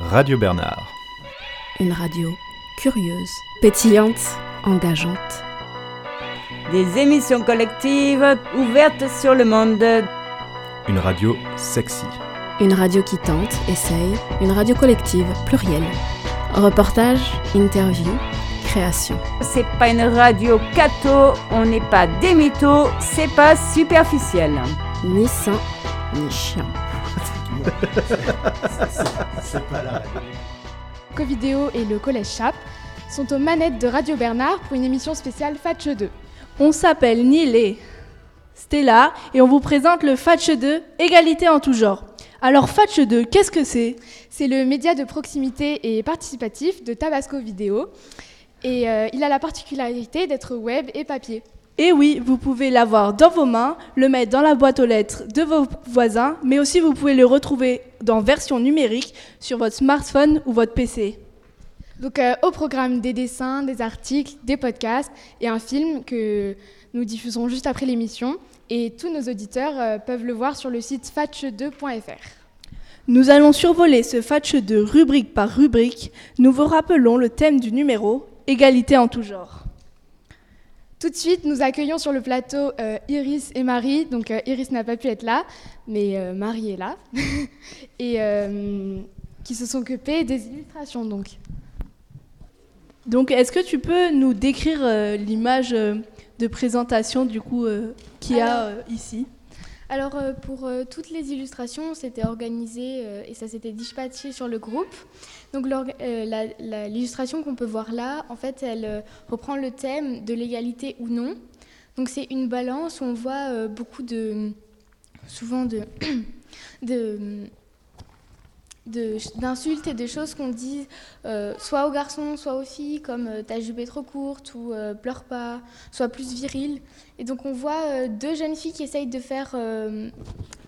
Radio Bernard. Une radio curieuse, pétillante, engageante. Des émissions collectives ouvertes sur le monde. Une radio sexy. Une radio qui tente, essaye, une radio collective, plurielle. Reportage, interview, création. C'est pas une radio cato, on n'est pas des mythos, c'est pas superficiel. Ni sain, ni chiant. Covidéo et le Collège Chap sont aux manettes de Radio Bernard pour une émission spéciale Fatche 2. On s'appelle Neil et Stella et on vous présente le Fatche 2, égalité en tout genre. Alors Fatche 2, qu'est-ce que c'est? C'est le média de proximité et participatif de Tabasco Vidéo et euh, il a la particularité d'être web et papier. Et oui, vous pouvez l'avoir dans vos mains, le mettre dans la boîte aux lettres de vos voisins, mais aussi vous pouvez le retrouver dans version numérique sur votre smartphone ou votre PC. Donc euh, au programme des dessins, des articles, des podcasts et un film que nous diffusons juste après l'émission. Et tous nos auditeurs euh, peuvent le voir sur le site fatch2.fr. Nous allons survoler ce Fatch 2 rubrique par rubrique. Nous vous rappelons le thème du numéro, égalité en tout genre. Tout de suite, nous accueillons sur le plateau euh, Iris et Marie. Donc euh, Iris n'a pas pu être là, mais euh, Marie est là. et qui se sont occupées des illustrations. Donc, donc est-ce que tu peux nous décrire l'image de présentation du coup qu'il y a ici? Alors pour toutes les illustrations, c'était organisé et ça s'était dispatché sur le groupe. Donc euh, l'illustration qu'on peut voir là, en fait, elle euh, reprend le thème de l'égalité ou non. Donc c'est une balance où on voit euh, beaucoup de, souvent de, de d'insultes et de choses qu'on dit soit aux garçons, soit aux filles, comme ta jupe est trop courte ou pleure pas, soit plus viril. Et donc on voit deux jeunes filles qui essayent de faire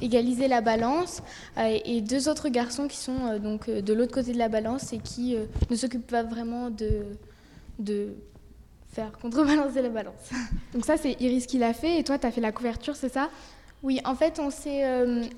égaliser la balance euh, et deux autres garçons qui sont euh, donc euh, de l'autre côté de la balance et qui ne s'occupent pas vraiment de, de faire contrebalancer la balance. Donc ça c'est Iris qui l'a fait et toi tu as fait la couverture, c'est ça? Oui, en fait, on sait,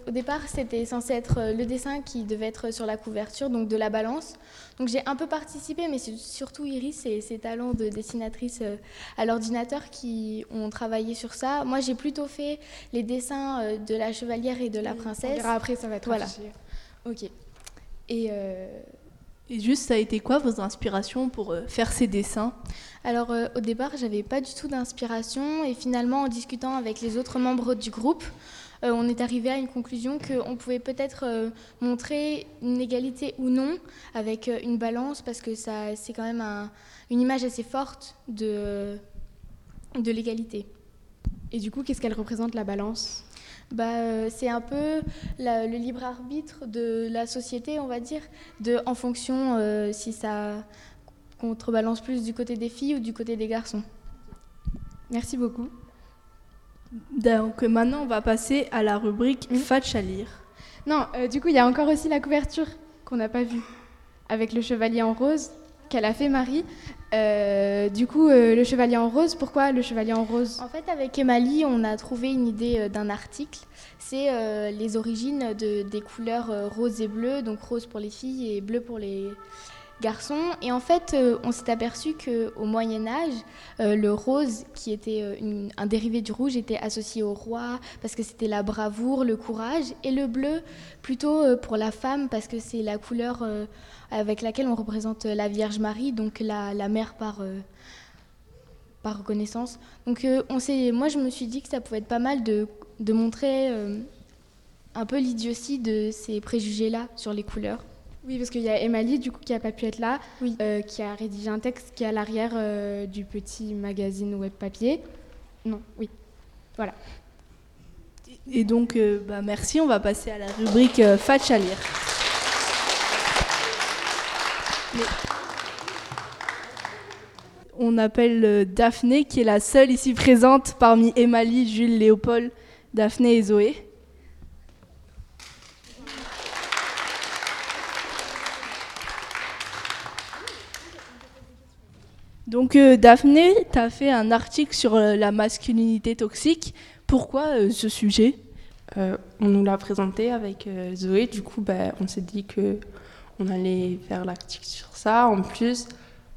au départ, c'était censé être le dessin qui devait être sur la couverture, donc de la balance. Donc j'ai un peu participé, mais c'est surtout Iris et ses talents de dessinatrice euh, à l'ordinateur qui ont travaillé sur ça. Moi, j'ai plutôt fait les dessins euh, de la chevalière et de la princesse. On verra après, ça va être voilà. Ok. Et, euh, et juste, ça a été quoi vos inspirations pour faire ces dessins? Alors, au départ, j'avais pas du tout d'inspiration, et finalement, en discutant avec les autres membres du groupe, euh, on est arrivé à une conclusion qu'on pouvait peut-être euh, montrer une égalité ou non avec euh, une balance parce que ça, c'est quand même une image assez forte de, de l'égalité. Et du coup, qu'est-ce qu'elle représente la balance? Bah, c'est un peu le libre arbitre de la société, on va dire, de, en fonction si ça contrebalance plus du côté des filles ou du côté des garçons. Merci beaucoup. Donc maintenant, on va passer à la rubrique mmh. Fatch à lire. Non, euh, du coup, il y a encore aussi la couverture qu'on n'a pas vue, avec le chevalier en rose qu'elle a fait Marie. Euh, du coup, euh, le chevalier en rose, pourquoi le chevalier en rose? En fait, avec Emily, on a trouvé une idée d'un article. C'est les origines de, des couleurs rose et bleu, donc rose pour les filles et bleu pour les, garçons. Et en fait, euh, on s'est aperçu qu'au Moyen Âge, euh, le rose, qui était euh, un dérivé du rouge, était associé au roi parce que c'était la bravoure, le courage, et le bleu plutôt pour la femme parce que c'est la couleur avec laquelle on représente la Vierge Marie, donc la, mère par par reconnaissance. Donc on moi je me suis dit que ça pouvait être pas mal de, de montrer un peu l'idiotie de ces préjugés-là sur les couleurs. Oui, parce qu'il y a Emily, du coup, qui n'a pas pu être là, euh, qui a rédigé un texte qui est à l'arrière euh, du petit magazine web papier. Non, oui. Voilà. Et donc, euh, bah, merci. On va passer à la rubrique Fatch à lire. On appelle Daphné, qui est la seule ici présente parmi Emily, Jules, Léopold, Daphné et Zoé. Donc euh, Daphné, tu as fait un article sur euh, la masculinité toxique. Pourquoi euh, ce sujet? On nous l'a présenté avec Zoé, du coup bah, on s'est dit que on allait faire l'article sur ça. En plus,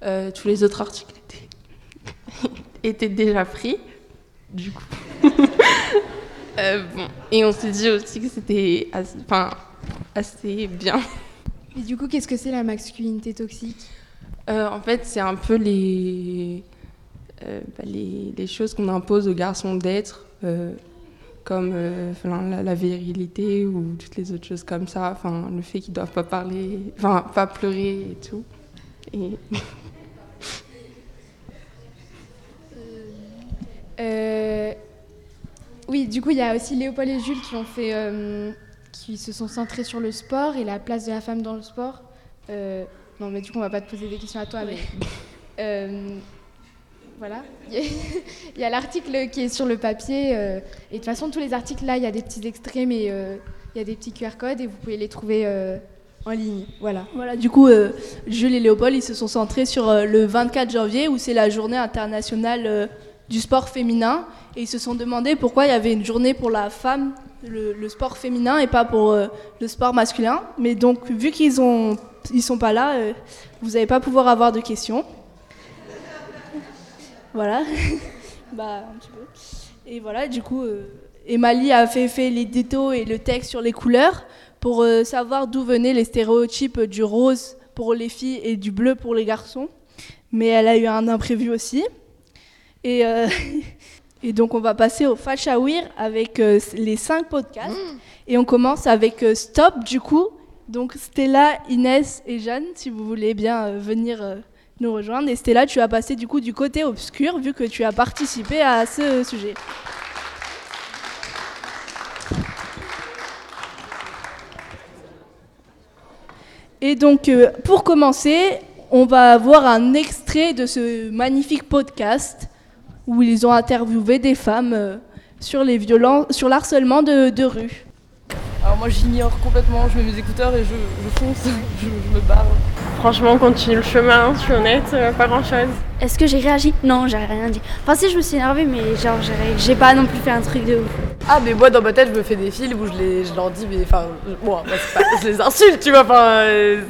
euh, tous les autres articles étaient, étaient déjà pris. Du coup. Euh, bon. Et on s'est dit aussi que c'était assez, enfin, assez bien. Et du coup, qu'est-ce que c'est la masculinité toxique? Euh, en fait, c'est un peu les, bah, les, les choses qu'on impose aux garçons d'être, comme euh, la, la virilité ou toutes les autres choses comme ça. Enfin, le fait qu'ils doivent pas parler, enfin, pas pleurer et tout. Et Euh, Oui, du coup, il y a aussi Léopold et Jules qui ont fait, euh, qui se sont centrés sur le sport et la place de la femme dans le sport. Euh, non, mais du coup, on va pas te poser des questions à toi, mais euh, voilà. Il y a l'article qui est sur le papier euh, et de toute façon, tous les articles là, il y a des petits extraits, mais euh, il y a des petits QR codes et vous pouvez les trouver euh, en ligne. Voilà. Voilà, du coup, euh, Jules et Léopold, ils se sont centrés sur le 24 janvier, où c'est la journée internationale du sport féminin. Et ils se sont demandé pourquoi il y avait une journée pour la femme, le, sport féminin, et pas pour le sport masculin. Mais donc, vu qu'ils ont, ils sont pas là, vous n'allez pas pouvoir avoir de questions. Voilà. bah, un petit peu. Et voilà, du coup, euh, Emily a fait, fait l'édito et le texte sur les couleurs pour euh, savoir d'où venaient les stéréotypes du rose pour les filles et du bleu pour les garçons. Mais elle a eu un imprévu aussi. Et, euh, et donc on va passer au Fachawir avec euh, les cinq podcasts. Et on commence avec euh, Stop du coup. Donc Stella, Inès et Jeanne, si vous voulez bien venir nous rejoindre. Et Stella, tu as passé du coup du côté obscur vu que tu as participé à ce sujet. Et donc, euh, pour commencer, on va voir un extrait de ce magnifique podcast où ils ont interviewé des femmes euh, sur les violences, sur l'harcèlement de, de rue. Moi j'ignore complètement, je mets mes écouteurs et je, je fonce, je, je me barre. Franchement, on continue le chemin, je suis honnête, euh, pas grand chose. Est-ce que j'ai réagi? Non, j'ai rien dit. Enfin, si, je me suis énervée, mais genre, j'ai pas non plus fait un truc de ouf. Ah mais moi dans ma tête je me fais des films où je, les, je leur dis mais enfin bon, moi, c'est pas- je les insulte tu vois enfin euh,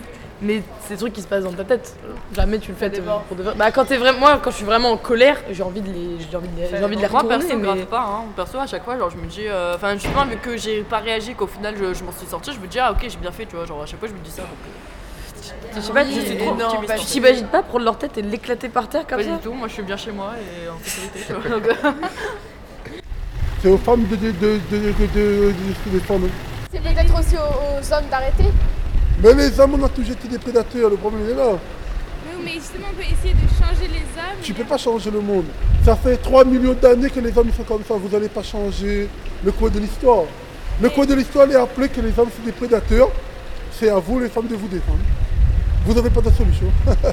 mais c'est des trucs qui se passent dans ta tête. Jamais tu le fais euh, pour de vrai. Bah quand t'es vraiment moi quand je suis vraiment en colère j'ai envie de les j'ai envie de les, j'ai envie de les moi, perso, mais grave pas. Hein. Perso, à chaque fois, genre, je me dis. euh, Enfin, justement, vu que j'ai pas réagi, qu'au final, je, je m'en suis sortie, je me dis, ah, ok, j'ai bien fait, tu vois. Genre, à chaque fois, je me dis ça. Donc, euh, je sais pas Oui, tu, bah, tu t'imagines pas prendre leur tête et l'éclater par terre comme pas ça du tout. Moi, je suis bien chez moi et en sécurité, euh, C'est aux femmes de, de, de, de, de, de- de. C'est peut-être aussi aux, aux hommes d'arrêter. Mais les hommes, on a toujours été des prédateurs, le problème est là. Oui, mais justement, on peut essayer de changer les hommes. Tu peux pas changer le monde. Ça fait 3 millions d'années que les hommes sont comme ça, vous n'allez pas changer le cours de l'histoire. Le cours de l'histoire est appelé que les hommes sont des prédateurs. C'est à vous, les femmes, de vous défendre. Vous n'avez pas de solution.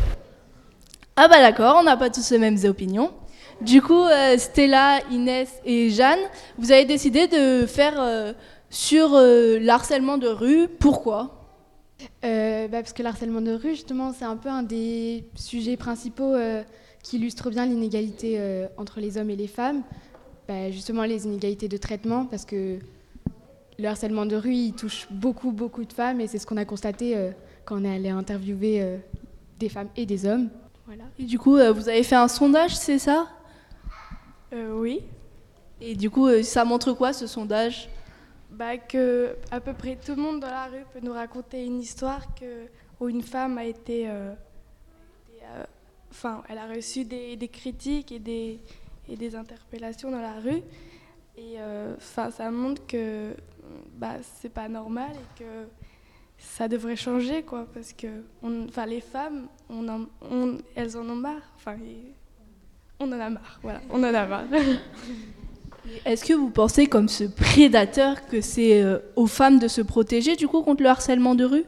Ah bah d'accord, on n'a pas tous les mêmes opinions. Du coup, euh, Stella, Inès et Jeanne, vous avez décidé de faire euh, sur euh, l'harcèlement de rue. Pourquoi? Euh, bah, parce que le harcèlement de rue, justement, c'est un peu un des sujets principaux euh, qui illustre bien l'inégalité euh, entre les hommes et les femmes. Bah, justement, les inégalités de traitement, parce que le harcèlement de rue, il touche beaucoup, beaucoup de femmes, et c'est ce qu'on a constaté euh, quand on est allé interviewer euh, des femmes et des hommes. Voilà. Et du coup, euh, vous avez fait un sondage, c'est ça? Oui. Et du coup, ça montre quoi ce sondage? Bah, que à peu près tout le monde dans la rue peut nous raconter une histoire où une femme a été. euh, euh, elle a reçu des, critiques et des, interpellations dans la rue. Et euh, ça montre que bah, c'est pas normal et que ça devrait changer, quoi. Parce que les femmes, on elles en ont marre. Enfin, on en a marre, voilà, on en a marre. Est-ce que vous pensez, comme ce prédateur, que c'est euh, aux femmes de se protéger du coup contre le harcèlement de rue?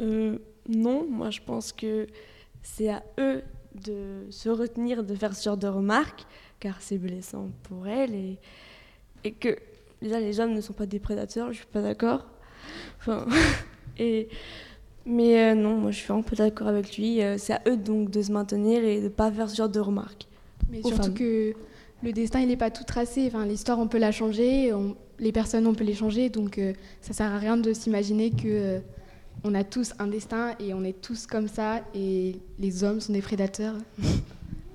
Euh, non, moi je pense que c'est à eux de se retenir de faire ce genre de remarques, car c'est blessant pour elles et, et que déjà les hommes ne sont pas des prédateurs, je suis pas d'accord. Enfin, et, mais euh, non, moi je suis un peu d'accord avec lui. c'est à eux donc de se maintenir et de pas faire ce genre de remarques. Mais aux surtout femmes. que le destin, il n'est pas tout tracé. Enfin, L'histoire, on peut la changer, on- les personnes, on peut les changer. Donc, euh, ça sert à rien de s'imaginer que, euh, on a tous un destin et on est tous comme ça et les hommes sont des prédateurs.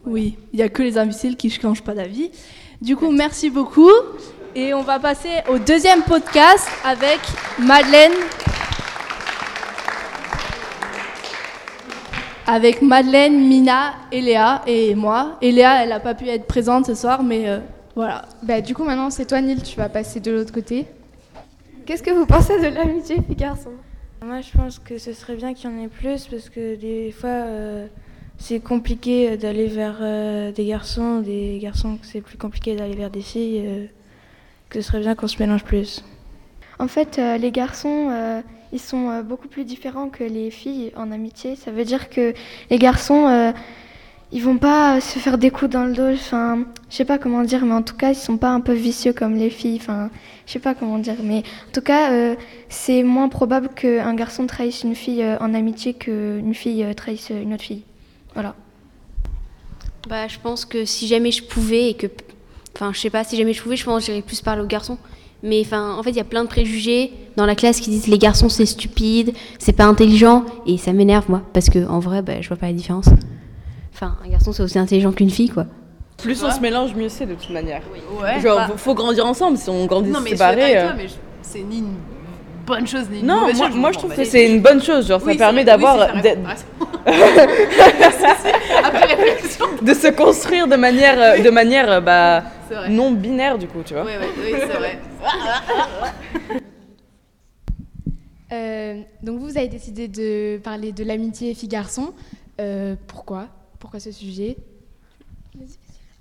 Oui, il n'y a que les imbéciles qui ne changent pas d'avis. Du coup, merci beaucoup. Et on va passer au deuxième podcast avec Madeleine. Avec Madeleine, Mina, Eléa et moi. Eléa, elle n'a pas pu être présente ce soir, mais euh, voilà. Bah, du coup, maintenant, c'est toi, Nil, tu vas passer de l'autre côté. Qu'est-ce que vous pensez de l'amitié filles-garçons Moi, je pense que ce serait bien qu'il y en ait plus parce que des fois, euh, c'est compliqué d'aller vers euh, des garçons, des garçons, c'est plus compliqué d'aller vers des filles. euh, que ce serait bien qu'on se mélange plus. En fait, euh, les garçons, euh, ils sont euh, beaucoup plus différents que les filles en amitié. Ça veut dire que les garçons, euh, ils vont pas se faire des coups dans le dos. Enfin, je sais pas comment dire, mais en tout cas, ils sont pas un peu vicieux comme les filles. Enfin, je sais pas comment dire, mais en tout cas, euh, c'est moins probable qu'un garçon trahisse une fille euh, en amitié qu'une fille trahisse une autre fille. Voilà. Bah, je pense que si jamais je pouvais et que. Enfin, je sais pas, si jamais je pouvais, je pense que j'irais plus parler aux garçons. Mais enfin, en fait, il y a plein de préjugés dans la classe qui disent les garçons c'est stupide, c'est pas intelligent, et ça m'énerve moi, parce que en vrai, bah, je vois pas la différence. Enfin, un garçon c'est aussi intelligent qu'une fille, quoi. Plus on se mélange, mieux c'est de toute manière. Ouais, Genre, bah- faut- grandir ensemble. Si on grandit Non, mais je suis d'accord séparés. avec euh, toi, mais je- c'est ni une bonne chose ni une Non, mauvaise moi, chose. moi, m'en je trouve que c'est une bonne chose. Genre, Oui, ça permet c'est- d'avoir. oui, c'est réflexion. de se construire de manière, euh, de manière euh, bah, C'est non binaire, du coup, tu vois. Ouais, oui, c'est vrai. Euh, donc vous avez décidé de parler de l'amitié filles-garçons. Euh, pourquoi? Pourquoi ce sujet?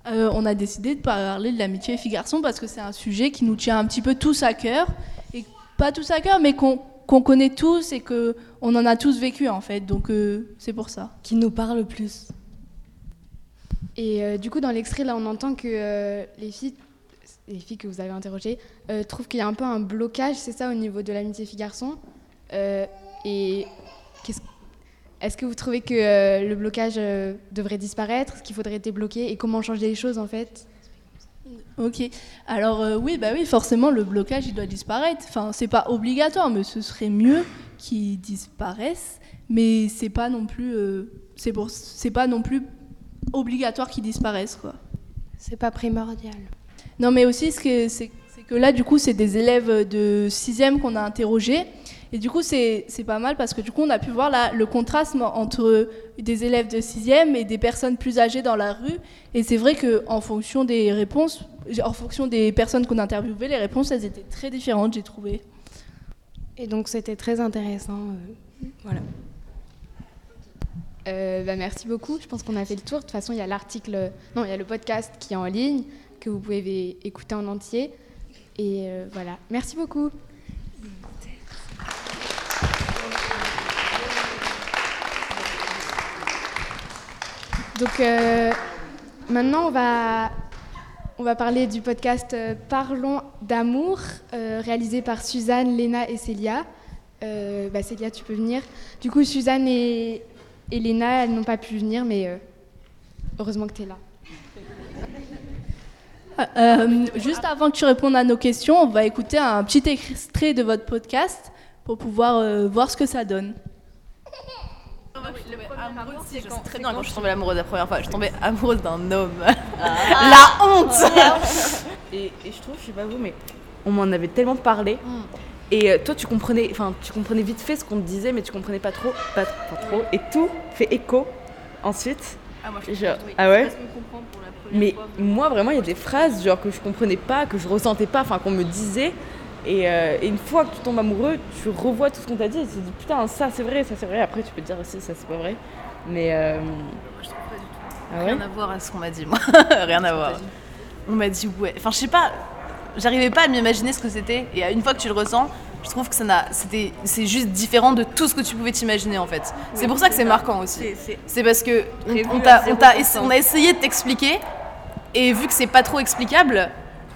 Euh, on a décidé de parler de l'amitié filles-garçons parce que c'est un sujet qui nous tient un petit peu tous à cœur. Et pas tous à cœur, mais qu'on connaît tous et qu'on en a tous vécu en fait. Donc euh, c'est pour ça. Qui nous parle le plus Et euh, du coup, dans l'extrait, là, on entend que euh, les filles, les filles que vous avez interrogées, euh, trouvent qu'il y a un peu un blocage, c'est ça, au niveau de l'amitié filles-garçons. Euh, et est-ce que vous trouvez que euh, le blocage euh, devrait disparaître, qu'il faudrait débloquer, et comment changer les choses en fait? Ok. Alors euh, oui, bah oui, forcément le blocage il doit disparaître. Enfin, c'est pas obligatoire, mais ce serait mieux qu'il disparaisse. Mais c'est pas non plus, euh, c'est pour, c'est pas non plus obligatoire qu'il disparaisse quoi. C'est pas primordial. Non, mais aussi ce que c'est c'est que là du coup c'est des élèves de 6e qu'on a interrogés. Et du coup, c'est c'est pas mal parce que du coup, on a pu voir là, le contraste entre des élèves de 6e et des personnes plus âgées dans la rue. Et c'est vrai qu'en fonction des réponses, en fonction des personnes qu'on a interviewées, les réponses, elles étaient très différentes, j'ai trouvé. Et donc c'était très intéressant. euh, voilà. Euh, bah, merci beaucoup. Je pense qu'on a fait le tour. De toute façon, il y a l'article, non, il y a le podcast qui est en ligne que vous pouvez écouter en entier. Et euh, voilà. Merci beaucoup. Donc euh, maintenant, on va, on va parler du podcast euh, Parlons d'amour, réalisé par Suzanne, Léna et Célia. Bah, Célia, tu peux venir. Du coup, Suzanne et, et Léna, elles n'ont pas pu venir, mais heureusement que tu es là. Euh, juste avant que tu répondes à nos questions, on va écouter un petit extrait de votre podcast pour pouvoir euh, voir ce que ça donne. Je sais très bien quand je suis tombée amoureuse la première fois. Je suis tombée amoureuse d'un homme. la honte et, et je trouve, je sais pas vous, mais on m'en avait tellement parlé. Et euh, toi, tu comprenais, enfin, tu comprenais vite fait ce qu'on te disait, mais tu comprenais pas trop, pas, pas trop. Et tout fait écho ensuite. Ah, moi, je oui. ah ouais. Mais moi, vraiment, il y a des phrases genre que je comprenais pas, que je ressentais pas, enfin qu'on me disait. Et, euh, et une fois que tu tombes amoureux, tu revois tout ce qu'on t'a dit et tu te dis putain, ça c'est vrai, ça c'est vrai. Après, tu peux te dire aussi, ça c'est pas vrai. Mais. euh, Ah ouais Rien à voir à ce qu'on m'a dit, moi. Rien à voir. On m'a dit ouais. Enfin, je sais pas. J'arrivais pas à m'imaginer ce que c'était. Et une fois que tu le ressens, je trouve que ça n'a. C'était. C'est juste différent de tout ce que tu pouvais t'imaginer en fait. C'est pour ça que c'est marquant aussi. C'est- parce que on- on, on, t'a 0%. essa- on a essayé de t'expliquer. Et vu que c'est pas trop explicable,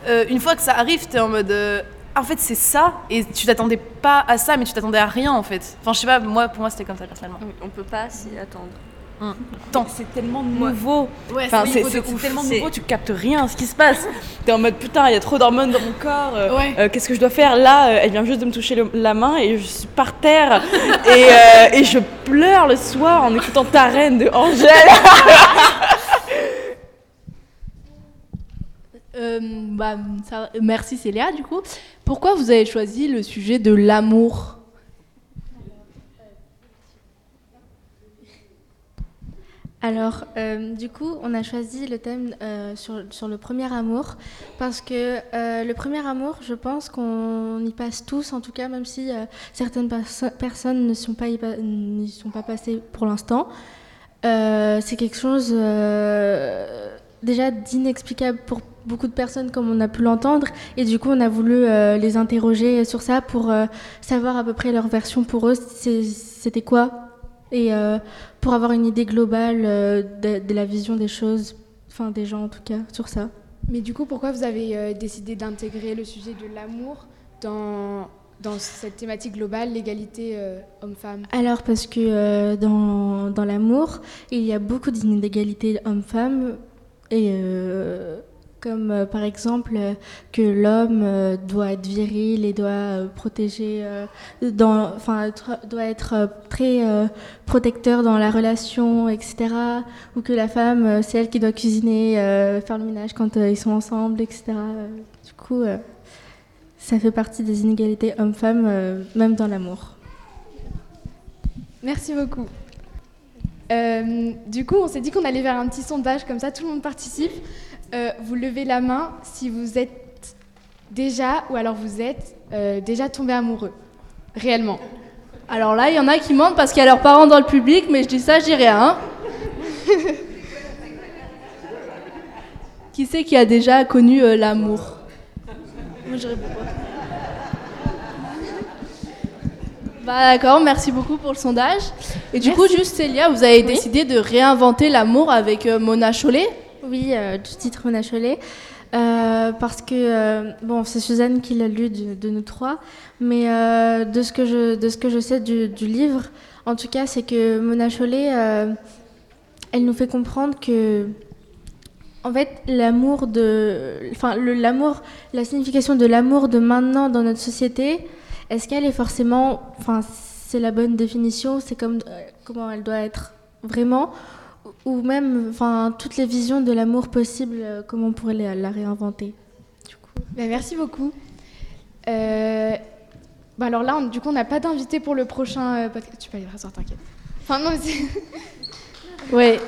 euh, une fois que ça arrive, t'es en mode. euh, en fait, c'est ça, et tu t'attendais pas à ça, mais tu t'attendais à rien en fait. Enfin, je sais pas, moi, pour moi, c'était comme ça personnellement. On peut pas s'y attendre. Tant. C'est tellement nouveau. Ouais, enfin, c'est tellement nouveau, tu captes rien à ce qui se passe. T'es en mode putain, il y a trop d'hormones dans mon corps. euh, Ouais. euh, Qu'est-ce que je dois faire Là, euh, elle vient juste de me toucher le- la main et je suis par terre. et, euh, et je pleure le soir en écoutant Ta reine de Angèle. Euh, bah, merci Célia du coup. Pourquoi vous avez choisi le sujet de l'amour Alors, euh, du coup, on a choisi le thème euh, sur, le premier amour parce que le premier amour, je pense qu'on y passe tous, en tout cas, même si certaines perso- personnes ne sont pas n'y sont pas passées pour l'instant. C'est quelque chose déjà d'inexplicable pour beaucoup de personnes, comme on a pu l'entendre, et du coup, on a voulu euh, les interroger sur ça pour euh, savoir à peu près leur version pour eux. C'était quoi? Et euh, pour avoir une idée globale de, de la vision des choses, enfin des gens en tout cas, sur ça. Mais du coup, pourquoi vous avez décidé d'intégrer le sujet de l'amour dans, dans cette thématique globale, l'égalité euh, homme-femme? Alors parce que euh, dans, dans l'amour, il y a beaucoup d'inégalités hommes-femmes, et euh, comme euh, par exemple euh, que l'homme euh, doit être viril et doit protéger, enfin doit être très protecteur dans la relation, etc. Ou que la femme, c'est elle qui doit cuisiner, faire le ménage quand ils sont ensemble, etc. Du coup, ça fait partie des inégalités hommes-femmes, euh, même dans l'amour. Merci beaucoup. Du coup, on s'est dit qu'on allait faire un petit sondage, comme ça tout le monde participe. Euh, vous levez la main si vous êtes déjà, ou alors vous êtes euh, déjà tombé amoureux, réellement. Alors là, il y en a qui mentent parce qu'il y a leurs parents dans le public, mais je dis ça, je dis rien. hein. qui c'est qui a déjà connu euh, l'amour? Moi, je réponds pas. Bah d'accord, merci beaucoup pour le sondage. Et du coup, juste Célia, vous avez décidé de réinventer l'amour avec euh, Mona Chollet Oui, euh, du titre Mona Chollet. Euh, parce que, euh, bon, c'est Suzanne qui l'a lu de, nous trois, mais euh, de, ce que je, de ce que je sais du, livre, en tout cas, c'est que Mona Chollet, elle nous fait comprendre que, en fait, l'amour de. Enfin, l'amour, la signification de l'amour de maintenant dans notre société, est-ce qu'elle est forcément. Enfin, c'est la bonne définition, c'est comme comment elle doit être vraiment ou même enfin toutes les visions de l'amour possible euh, comment on pourrait la, la réinventer Ben, merci beaucoup. Euh, bah alors là, on- du coup, on n'a pas d'invité pour le prochain euh, podcast. Tu peux aller rasseoir, t'inquiète. Enfin, non, mais c'est. Oui.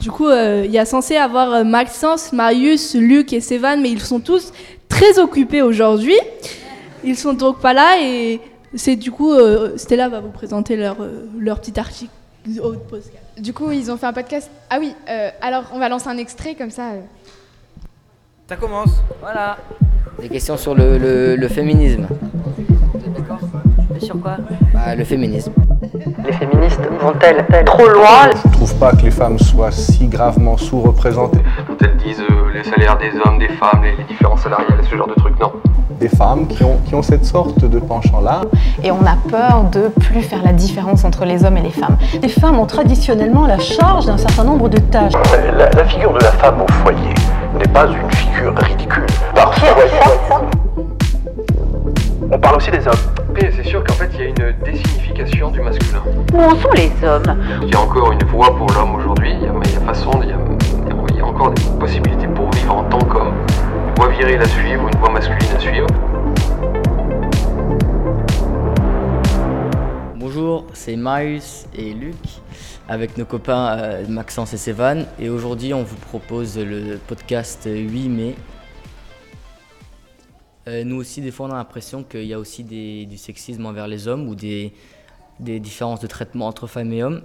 Du coup, euh, il y a censé avoir Maxence, Marius, Luc et Sévan, mais ils sont tous très occupés aujourd'hui. Ils sont donc pas là et c'est du coup euh, Stella va vous présenter leur, euh, leur petit article au podcast. Du coup, ils ont fait un podcast. Ah oui, euh, alors on va lancer un extrait comme ça. Ça commence. Voilà. Des questions sur le, le- le féminisme. Sur quoi? Bah, le féminisme. Les féministes vont-elles trop loin Je trouve pas que les femmes soient si gravement sous-représentées. Quand elles disent euh, les salaires des hommes, des femmes, les, les différences salariales, ce genre de trucs, non. Des femmes qui ont, qui ont cette sorte de penchant-là. Et on a peur de plus faire la différence entre les hommes et les femmes. Les femmes ont traditionnellement la charge d'un certain nombre de tâches. La, la figure de la femme au foyer n'est pas une figure ridicule. Parfois, on parle aussi des hommes. Et c'est sûr qu'en fait, il y a une désignification du masculin. Où en sont les hommes? Il y a encore une voie pour l'homme aujourd'hui, il y a, il y a façon, il y a, il y a encore des possibilités pour vivre en tant qu'homme. Une voie virile à suivre, une voie masculine à suivre. Bonjour, c'est Marius et Luc avec nos copains euh, Maxence et Sévan et aujourd'hui on vous propose le podcast 8 mai. Euh, nous aussi des fois on a l'impression qu'il y a aussi du sexisme envers les hommes ou des, différences de traitement entre femmes et hommes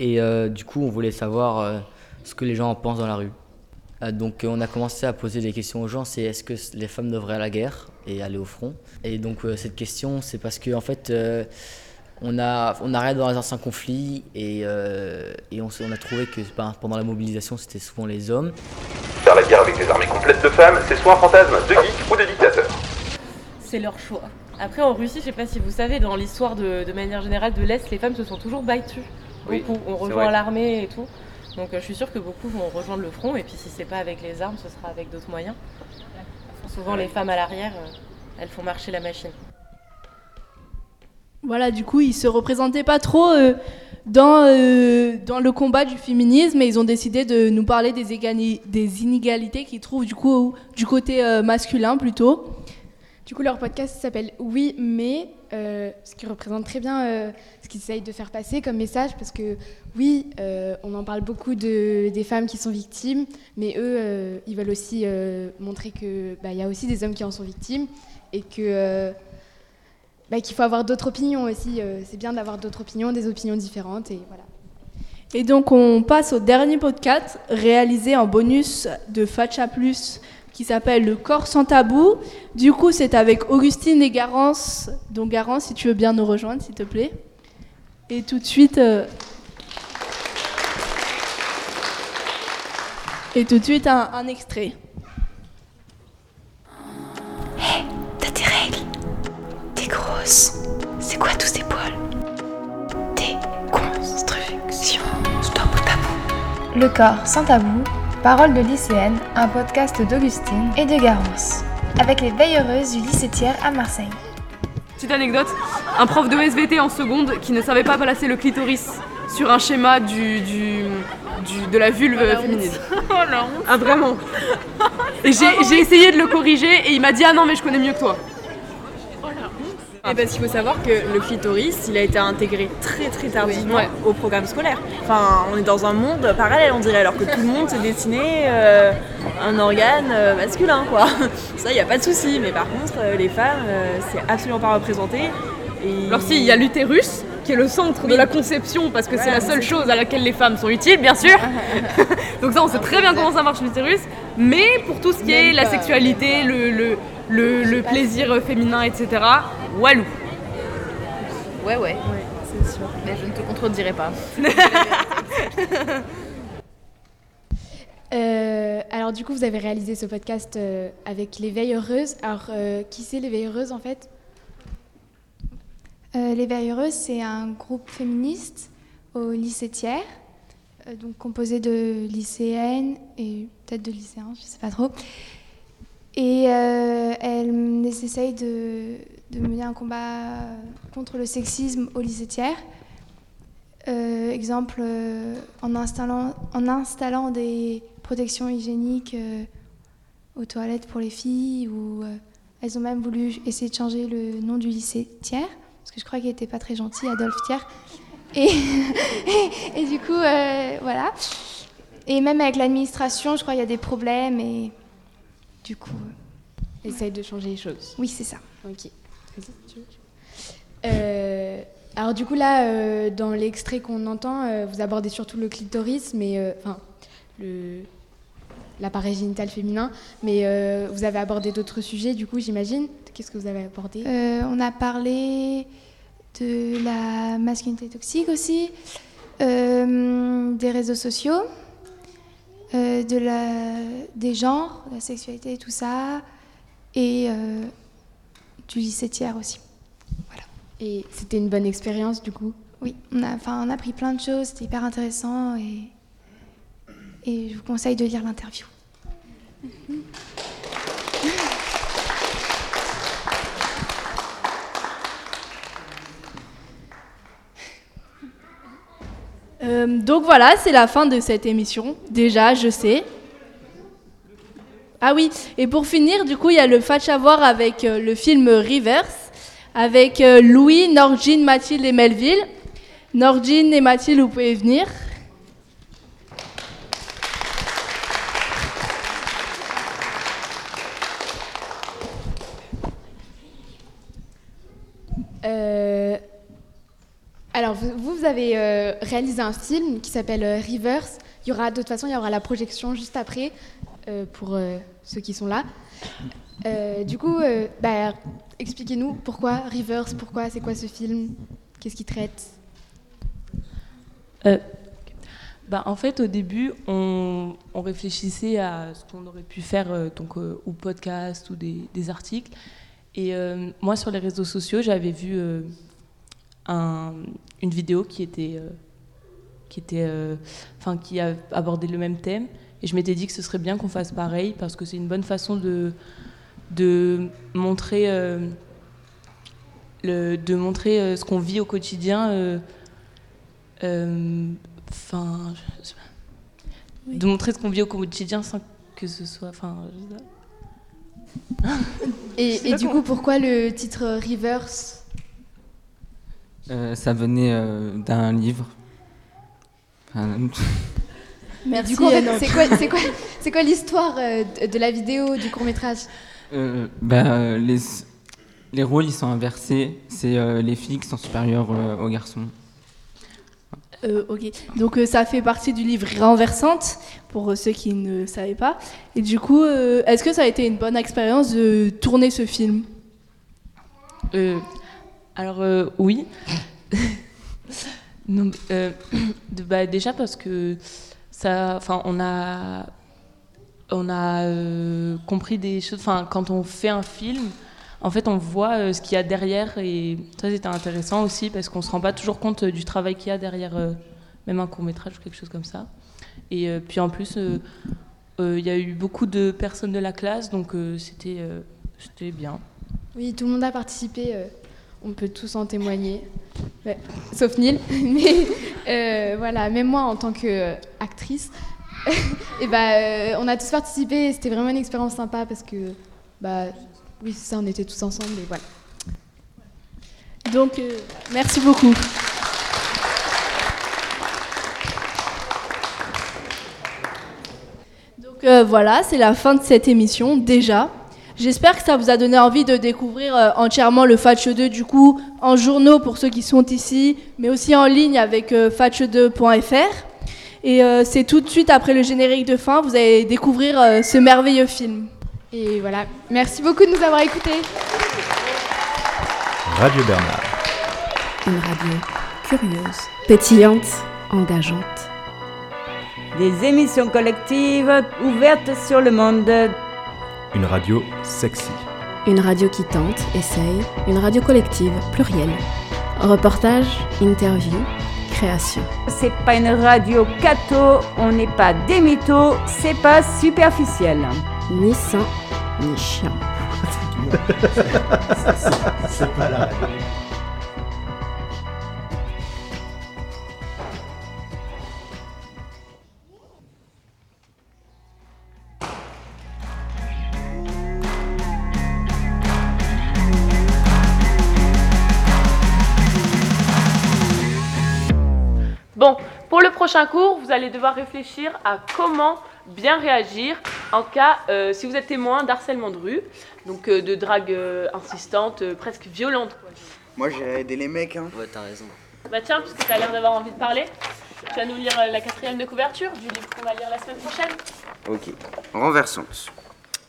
et euh, du coup on voulait savoir euh, ce que les gens en pensent dans la rue. Donc on a commencé à poser des questions aux gens, c'est est-ce que les femmes devraient à la guerre et aller au front? Et donc cette question c'est parce que en fait on a on arrête dans les anciens conflits et, on a trouvé que ben, pendant la mobilisation c'était souvent les hommes. Faire la guerre avec des armées complètes de femmes, c'est soit un fantasme de geek ou de dictateur. C'est leur choix. Après, en Russie, je sais pas si vous savez, dans l'histoire de, de manière générale de l'Est, les femmes se sont toujours battues. Oui, Beaucoup. On rejoint l'armée et tout. Donc euh, je suis sûre que beaucoup vont rejoindre le front. Et puis si c'est pas avec les armes, ce sera avec d'autres moyens. Souvent, les femmes à l'arrière, euh, elles font marcher la machine. Voilà, du coup, ils se représentaient pas trop euh, dans, euh, dans le combat du féminisme et ils ont décidé de nous parler des, des inégalités qu'ils trouvent du coup du côté euh, masculin plutôt. Du coup, leur podcast s'appelle Oui, mais, ce qui représente très bien ce qu'ils essayent de faire passer comme message, parce que oui, on en parle beaucoup de, des femmes qui sont victimes, mais eux, ils veulent aussi montrer qu'il y a aussi des hommes qui en sont victimes, et que bah, qu'il faut avoir d'autres opinions aussi. euh, C'est bien d'avoir d'autres opinions, des opinions différentes, et voilà. Et donc on passe au dernier podcast réalisé en bonus de Facha Plus qui s'appelle Le corps sans tabou. Du coup c'est avec Augustine et Garance. Donc Garance si tu veux bien nous rejoindre s'il te plaît. Et tout de suite... euh, Et tout de suite un, un extrait. C'est quoi tous ces poils? Des constructions. Stop ou tabou. Le corps sans tabou, parole de lycéenne, un podcast d'Augustine et de Garance, avec les veilleureuses du lycée Thiers à Marseille. Petite anecdote, un prof de SVT en seconde qui ne savait pas placer le clitoris sur un schéma du, du, du- de la vulve féminine. Ah vraiment. Et j'ai j'ai essayé de le corriger et il m'a dit ah non mais je connais mieux que toi. Et parce qu'il faut savoir que le clitoris, il a été intégré très très tardivement au programme scolaire. Enfin, on est dans un monde parallèle, on dirait, alors que tout le monde s'est dessiné euh, un organe euh, masculin, quoi. Ça, il n'y a pas de souci. Mais par contre, euh, les femmes, euh, c'est absolument pas représenté. Et... Alors si, il y a l'utérus qui est le centre de la conception parce que c'est la seule chose à laquelle les femmes sont utiles, bien sûr. Donc ça, on sait très bien comment ça marche l'utérus. Mais pour tout ce qui est la sexualité, le, le, le, le plaisir féminin, etc., walou. Ouais, ouais. c'est sûr. Mais je ne te contredirai pas. Euh, alors du coup, vous avez réalisé ce podcast euh, avec les Veilleureuses. Alors, euh, qui c'est les Veilleureuses en fait Euh, les Veilleureuses, c'est un groupe féministe au lycée Thiers, euh, donc composé de lycéennes et peut-être de lycéens, je ne sais pas trop. Et euh, elles essayent de, de mener un combat contre le sexisme au lycée Thiers. Euh, exemple, euh, en, installant, en installant des protections hygiéniques euh, aux toilettes pour les filles, ou euh, elles ont même voulu essayer de changer le nom du lycée Thiers, parce que je crois qu'il n'était pas très gentil, Adolphe Thiers. Et, et du coup, voilà. Et même avec l'administration, je crois qu'il y a des problèmes, et du coup... Essaye de changer les choses. Oui, c'est ça. Ok. Euh, alors du coup là, euh, dans l'extrait qu'on entend, euh, vous abordez surtout le clitoris, mais enfin l'appareil génital féminin, mais vous avez abordé d'autres sujets. Du coup, j'imagine. Qu'est-ce que vous avez abordé? On a parlé de la masculinité toxique aussi, des réseaux sociaux, de la, des genres, de la sexualité et tout ça, et du lycée tiers aussi. Et c'était une bonne expérience du coup? Oui, on a, on a appris plein de choses, c'était hyper intéressant et, et je vous conseille de lire l'interview. Euh, donc voilà, c'est la fin de cette émission. Déjà, je sais. Ah oui, et pour finir, du coup, il y a le fatch à avec euh, le film Reverse, avec euh, Louis, Norgine, Mathilde et Melville. Norgine et Mathilde, vous pouvez venir. Euh, alors, vous, avez réalisé un film qui s'appelle Rivers. Il y aura, de toute façon, il y aura la projection juste après euh, pour euh, ceux qui sont là. Euh, du coup, bah, expliquez-nous pourquoi Rivers, pourquoi, c'est quoi ce film, qu'est-ce qu'il traite? Bah, en fait, au début, on, réfléchissait à ce qu'on aurait pu faire, donc, ou podcast ou des, articles. Et moi, sur les réseaux sociaux, j'avais vu un- une vidéo qui était, qui était, qui a le même thème. Et je m'étais dit que ce serait bien qu'on fasse pareil parce que c'est une bonne façon de, de montrer, euh, le, de montrer euh, ce qu'on vit au quotidien. euh, euh, Enfin, je sais pas. de montrer ce qu'on vit au quotidien sans que ce soit, enfin. je sais pas. Et, et du coup, pourquoi le titre Rivers Euh, ça venait euh, d'un livre. Enfin, Merci. Du coup, en fait, c'est quoi, c'est quoi, c'est quoi l'histoire euh, de, la vidéo, du court métrage euh, bah, les, les rôles ils sont inversés. C'est euh, les filles qui sont supérieures euh, aux garçons. Euh, ok, donc euh, ça fait partie du livre Renversante, pour ceux qui ne savaient pas. Et du coup, euh, est-ce que ça a été une bonne expérience de tourner ce film? Euh, alors euh, oui. Non, euh, bah, déjà parce que enfin, on a, on a euh, compris des choses. Enfin, quand on fait un film, en fait, on voit euh, ce qu'il y a derrière et ça c'était intéressant aussi parce qu'on se rend pas toujours compte euh, du travail qu'il y a derrière, même un court métrage ou quelque chose comme ça. Et puis en plus, il y a eu beaucoup de personnes de la classe, donc c'était, c'était bien. Oui, tout le monde a participé. On peut tous en témoigner. Sauf Neil. Mais euh, voilà, même moi en tant qu'actrice, et bah, euh, on a tous participé. C'était vraiment une expérience sympa parce que, bah, oui, c'est ça, on était tous ensemble. Donc, euh, merci beaucoup. Donc voilà, c'est la fin de cette émission déjà. J'espère que ça vous a donné envie de découvrir euh, entièrement le Fatch 2 du coup en journaux pour ceux qui sont ici, mais aussi en ligne avec euh, fatch2.fr. Et euh, c'est tout de suite après le générique de fin, vous allez découvrir euh, ce merveilleux film. Et voilà, merci beaucoup de nous avoir écoutés. Radio Bernard. Une radio curieuse, pétillante, engageante. Des émissions collectives ouvertes sur le monde. Une radio sexy. Une radio qui tente, essaye, une radio collective, plurielle. Reportage, interview, création. C'est pas une radio catho, on n'est pas des mythos, c'est pas superficiel. Ni sain, ni chien. C'est pas la radio. Bon, pour le prochain cours, vous allez devoir réfléchir à comment bien réagir en cas, euh, si vous êtes témoin d'harcèlement de rue, donc euh, de drague euh, insistante, euh, presque violente. quoi. Moi j'irais aider les mecs. Hein. Ouais, t'as raison. Bah tiens, puisque tu as l'air d'avoir envie de parler, tu vas nous lire la quatrième de couverture du livre qu'on va lire la semaine prochaine. Ok. Renversante.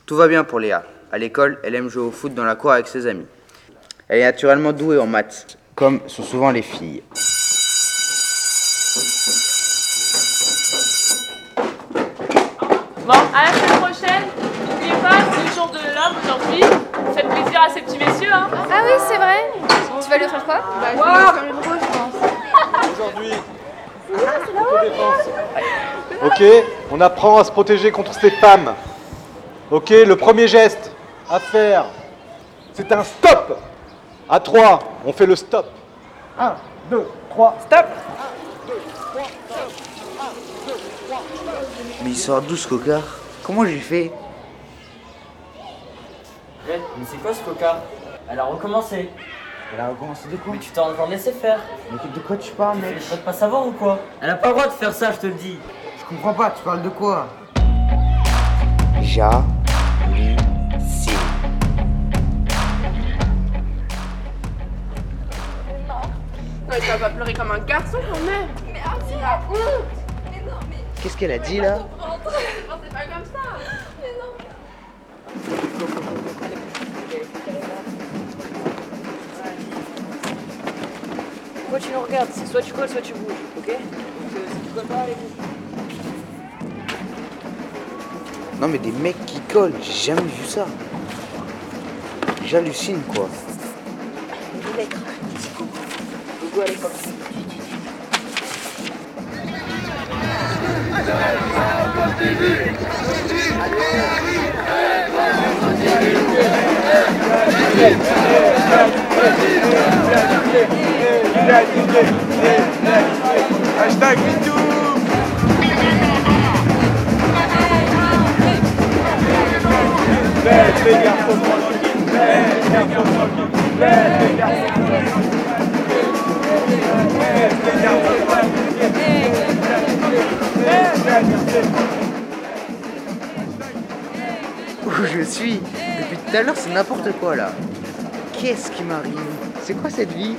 Tout va bien pour Léa. À l'école, elle aime jouer au foot dans la cour avec ses amis. Elle est naturellement douée en maths, comme sont souvent les filles. Bon, à la semaine prochaine. N'oubliez pas, c'est le jour de l'homme aujourd'hui. Faites plaisir à ces petits messieurs. Hein. Ah oui, c'est vrai. Tu vas lui offrir quoi? Bah, je vais pense. Aujourd'hui, Ok, on apprend à se protéger contre ces femmes. Ok, le premier geste à faire, c'est un stop. À 3, on fait le stop. 1, 2, 3, stop. Mais il sort d'où ce cocard? Comment j'ai fait? Ouais, mais c'est quoi ce coca Elle a recommencé. Elle a recommencé de quoi? Mais tu t'es encore laissé faire. Mais de quoi tu parles, mec? Tu veux pas savoir ou quoi? Elle a pas le droit de faire ça, je te le dis. Je comprends pas, tu parles de quoi? Ja. Si. Non, tu vas pas pleurer comme un garçon quand même. Mais c'est la honte. Mais non, mais. Qu'est-ce qu'elle a dit là C'est pas comme ça. Mais non. Pourquoi tu nous regardes C'est soit tu colles, soit tu bouges, ok Donc, euh, si tu colles pas, allez, bouge. Non mais des mecs qui collent, j'ai jamais vu ça. J'hallucine quoi. Hashtag MeToo Laisse les garçons tranquilles Laisse les garçons tranquilles Laisse les garçons tranquilles Laisse les garçons tranquilles Laisse les garçons Où je suis Depuis tout à l'heure, c'est n'importe quoi là. Qu'est-ce qui m'arrive? C'est quoi cette vie?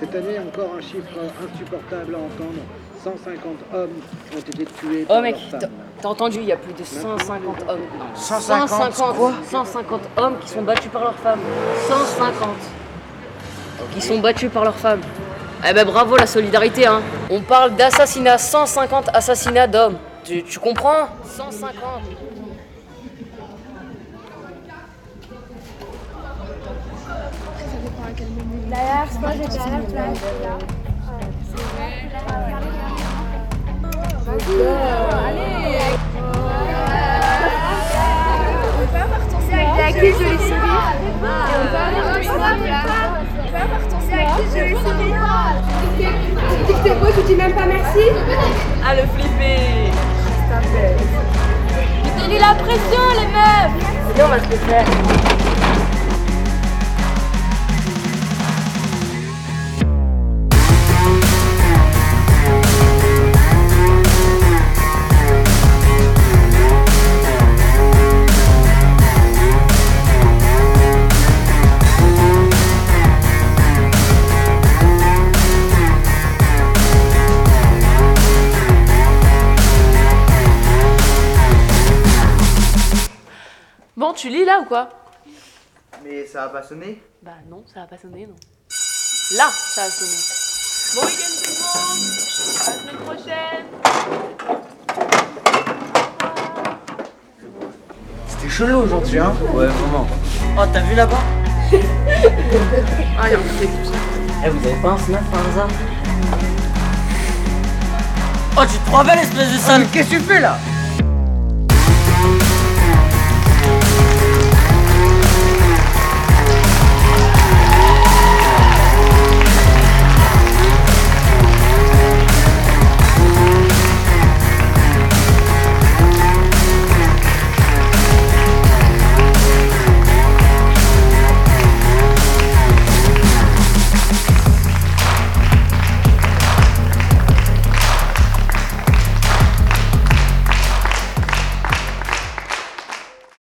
Cette année, encore un chiffre insupportable à entendre. 150 hommes ont été tués Oh par mec, t'as entendu, il y a plus de 150 hommes. 150, quoi? 150 hommes qui sont battus par leurs femmes. 150 qui sont battus par leurs femmes. Eh ben bravo la solidarité hein. On parle d'assassinats, 150 assassinats d'hommes. Tu, tu comprends? 150. D'ailleurs, moi j'étais à la place. là. Allez. On peut avoir ton C'est qui je les sourire Et on peut avoir ton snap là On peut avoir ton C'est à qui je les sourire Tu dis que t'es beau, tu dis même pas merci. Ah le flipper. Mettez-lui la pression les meufs. Viens on va se le faire. Bon, tu lis là ou quoi? Mais ça va pas sonner? Bah non, ça va pas sonner, non. Là, ça va sonner. Bon week-end tout le monde À la semaine prochaine C'était chelou aujourd'hui, hein? Ouais, vraiment. Oh t'as vu là-bas? Ah, il y a un truc tout ça. Eh vous avez pas un snap par hasard? Oh tu te crois belle espèce de sale Qu'est-ce que tu fais là?